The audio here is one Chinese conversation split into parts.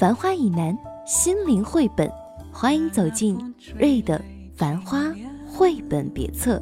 繁花以南，心灵绘本，欢迎走进瑞的《繁花》绘本别册。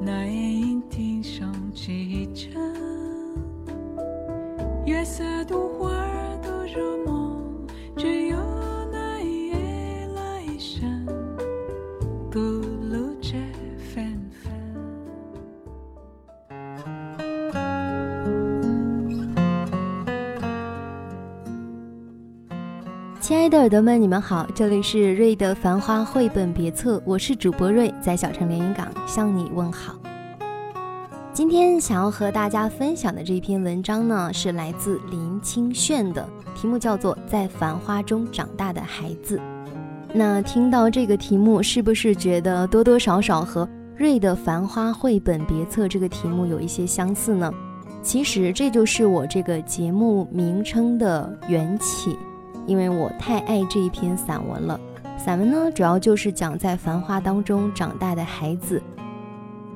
那夜莺啼声几阵，月色独花亲爱的耳朵们，你们好，这里是瑞的繁花绘本别册，我是主播瑞，在小城连云港向你问好。今天想要和大家分享的这篇文章呢，是来自林清炫的，题目叫做《在繁花中长大的孩子》。那听到这个题目，是不是觉得多多少少和瑞的繁花绘本别册这个题目有一些相似呢？其实这就是我这个节目名称的缘起。因为我太爱这一篇散文了，散文呢主要就是讲在繁华当中长大的孩子。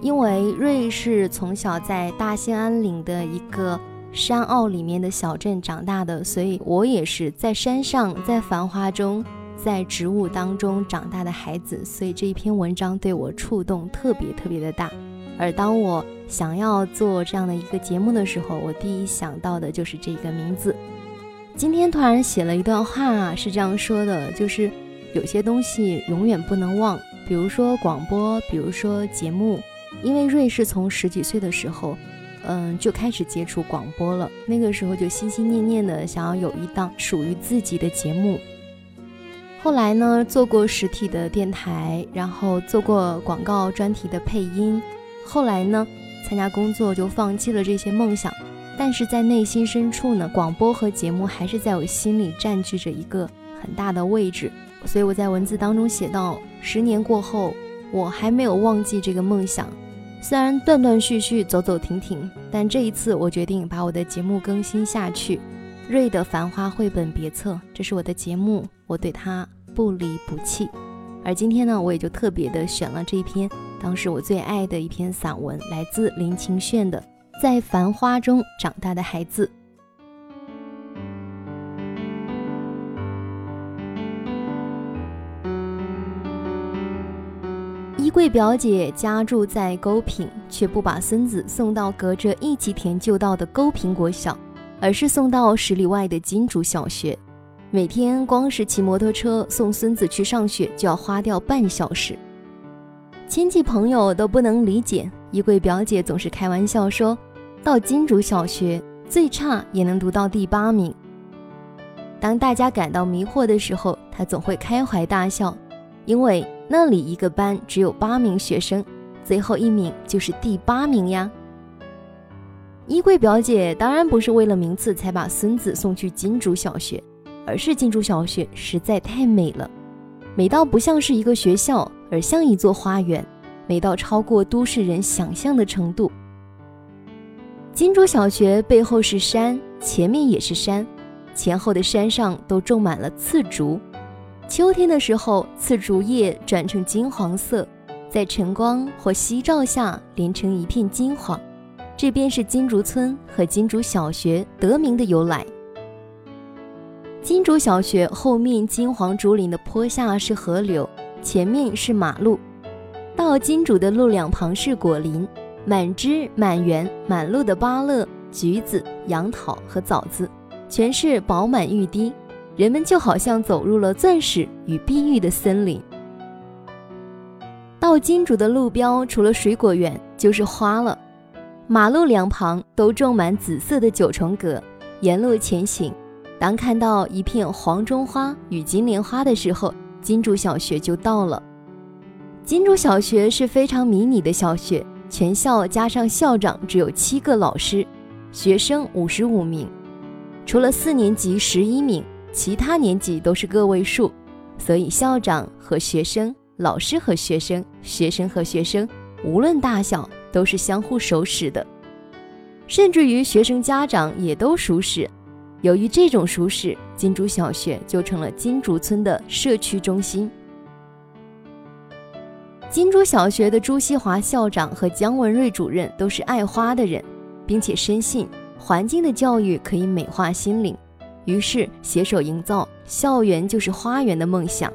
因为瑞是从小在大兴安岭的一个山坳里面的小镇长大的，所以我也是在山上，在繁华中，在植物当中长大的孩子，所以这一篇文章对我触动特别特别的大。而当我想要做这样的一个节目的时候，我第一想到的就是这个名字。今天突然写了一段话，是这样说的：就是有些东西永远不能忘，比如说广播，比如说节目。因为瑞是从十几岁的时候，嗯，就开始接触广播了。那个时候就心心念念的想要有一档属于自己的节目。后来呢，做过实体的电台，然后做过广告专题的配音。后来呢，参加工作就放弃了这些梦想。但是在内心深处呢，广播和节目还是在我心里占据着一个很大的位置。所以我在文字当中写到：十年过后，我还没有忘记这个梦想。虽然断断续续、走走停停，但这一次我决定把我的节目更新下去。瑞的繁花绘本别册，这是我的节目，我对它不离不弃。而今天呢，我也就特别的选了这一篇，当时我最爱的一篇散文，来自林清炫的。在繁花中长大的孩子，衣柜表姐家住在沟平，却不把孙子送到隔着一畦田就到的沟平国小，而是送到十里外的金竹小学。每天光是骑摩托车送孙子去上学，就要花掉半小时。亲戚朋友都不能理解。衣柜表姐总是开玩笑说：“到金竹小学最差也能读到第八名。”当大家感到迷惑的时候，她总会开怀大笑，因为那里一个班只有八名学生，最后一名就是第八名呀。衣柜表姐当然不是为了名次才把孙子送去金竹小学，而是金竹小学实在太美了，美到不像是一个学校，而像一座花园。美到超过都市人想象的程度。金竹小学背后是山，前面也是山，前后的山上都种满了刺竹。秋天的时候，刺竹叶转成金黄色，在晨光或夕照下连成一片金黄。这便是金竹村和金竹小学得名的由来。金竹小学后面金黄竹林的坡下是河流，前面是马路。到金主的路两旁是果林，满枝满园满路的芭乐、橘子、杨桃和枣子，全是饱满欲滴，人们就好像走入了钻石与碧玉的森林。到金主的路标除了水果园就是花了，马路两旁都种满紫色的九重葛，沿路前行，当看到一片黄中花与金莲花的时候，金主小学就到了。金竹小学是非常迷你的小学，全校加上校长只有七个老师，学生五十五名。除了四年级十一名，其他年级都是个位数，所以校长和学生、老师和学生、学生和学生，无论大小，都是相互熟识的，甚至于学生家长也都熟识。由于这种舒适，金竹小学就成了金竹村的社区中心。金竹小学的朱锡华校长和姜文瑞主任都是爱花的人，并且深信环境的教育可以美化心灵，于是携手营造“校园就是花园”的梦想。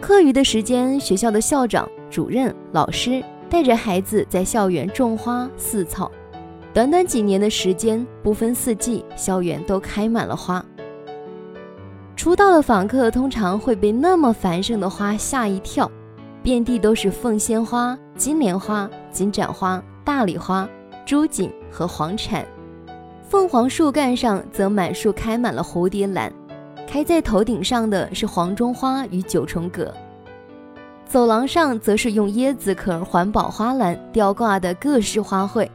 课余的时间，学校的校长、主任、老师带着孩子在校园种花饲草。短短几年的时间，不分四季，校园都开满了花。初到的访客通常会被那么繁盛的花吓一跳，遍地都是凤仙花、金莲花、金盏花、大礼花、朱槿和黄蝉。凤凰树干上则满树开满了蝴蝶兰，开在头顶上的是黄中花与九重葛。走廊上则是用椰子壳环保花篮吊挂的各式花卉。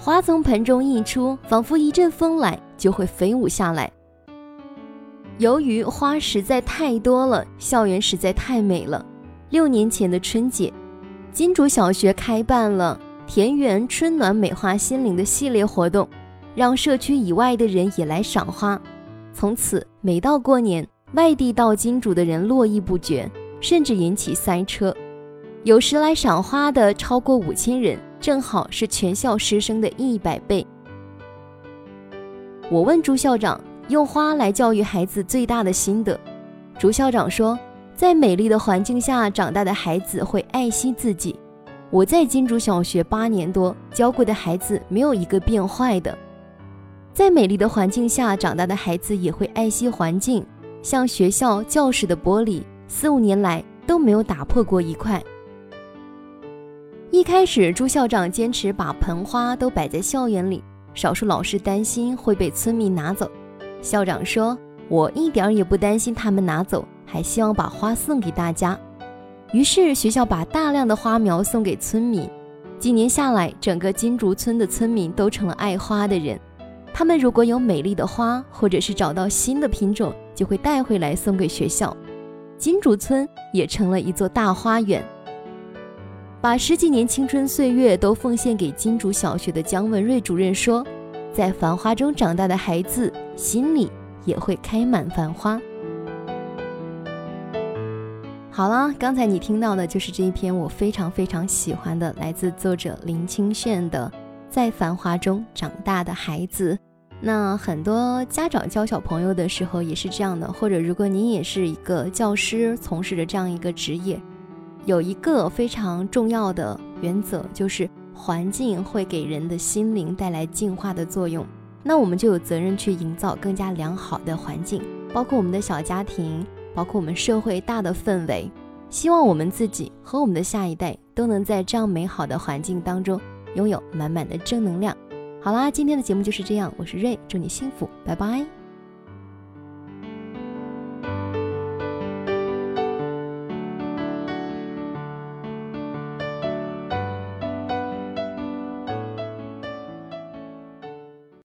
花从盆中溢出，仿佛一阵风来就会飞舞下来。由于花实在太多了，校园实在太美了。六年前的春节，金竹小学开办了“田园春暖美化心灵”的系列活动，让社区以外的人也来赏花。从此，每到过年，外地到金竹的人络绎不绝，甚至引起塞车。有时来赏花的超过五千人。正好是全校师生的一百倍。我问朱校长，用花来教育孩子最大的心得。朱校长说，在美丽的环境下长大的孩子会爱惜自己。我在金竹小学八年多，教过的孩子没有一个变坏的。在美丽的环境下长大的孩子也会爱惜环境，像学校教室的玻璃，四五年来都没有打破过一块。一开始，朱校长坚持把盆花都摆在校园里，少数老师担心会被村民拿走。校长说：“我一点也不担心他们拿走，还希望把花送给大家。”于是学校把大量的花苗送给村民。几年下来，整个金竹村的村民都成了爱花的人。他们如果有美丽的花，或者是找到新的品种，就会带回来送给学校。金竹村也成了一座大花园。把十几年青春岁月都奉献给金竹小学的姜文瑞主任说：“在繁花中长大的孩子，心里也会开满繁花。”好啦，刚才你听到的就是这一篇我非常非常喜欢的，来自作者林清炫的《在繁华中长大的孩子》。那很多家长教小朋友的时候也是这样的，或者如果您也是一个教师，从事着这样一个职业。有一个非常重要的原则，就是环境会给人的心灵带来净化的作用。那我们就有责任去营造更加良好的环境，包括我们的小家庭，包括我们社会大的氛围。希望我们自己和我们的下一代都能在这样美好的环境当中拥有满满的正能量。好啦，今天的节目就是这样，我是瑞，祝你幸福，拜拜。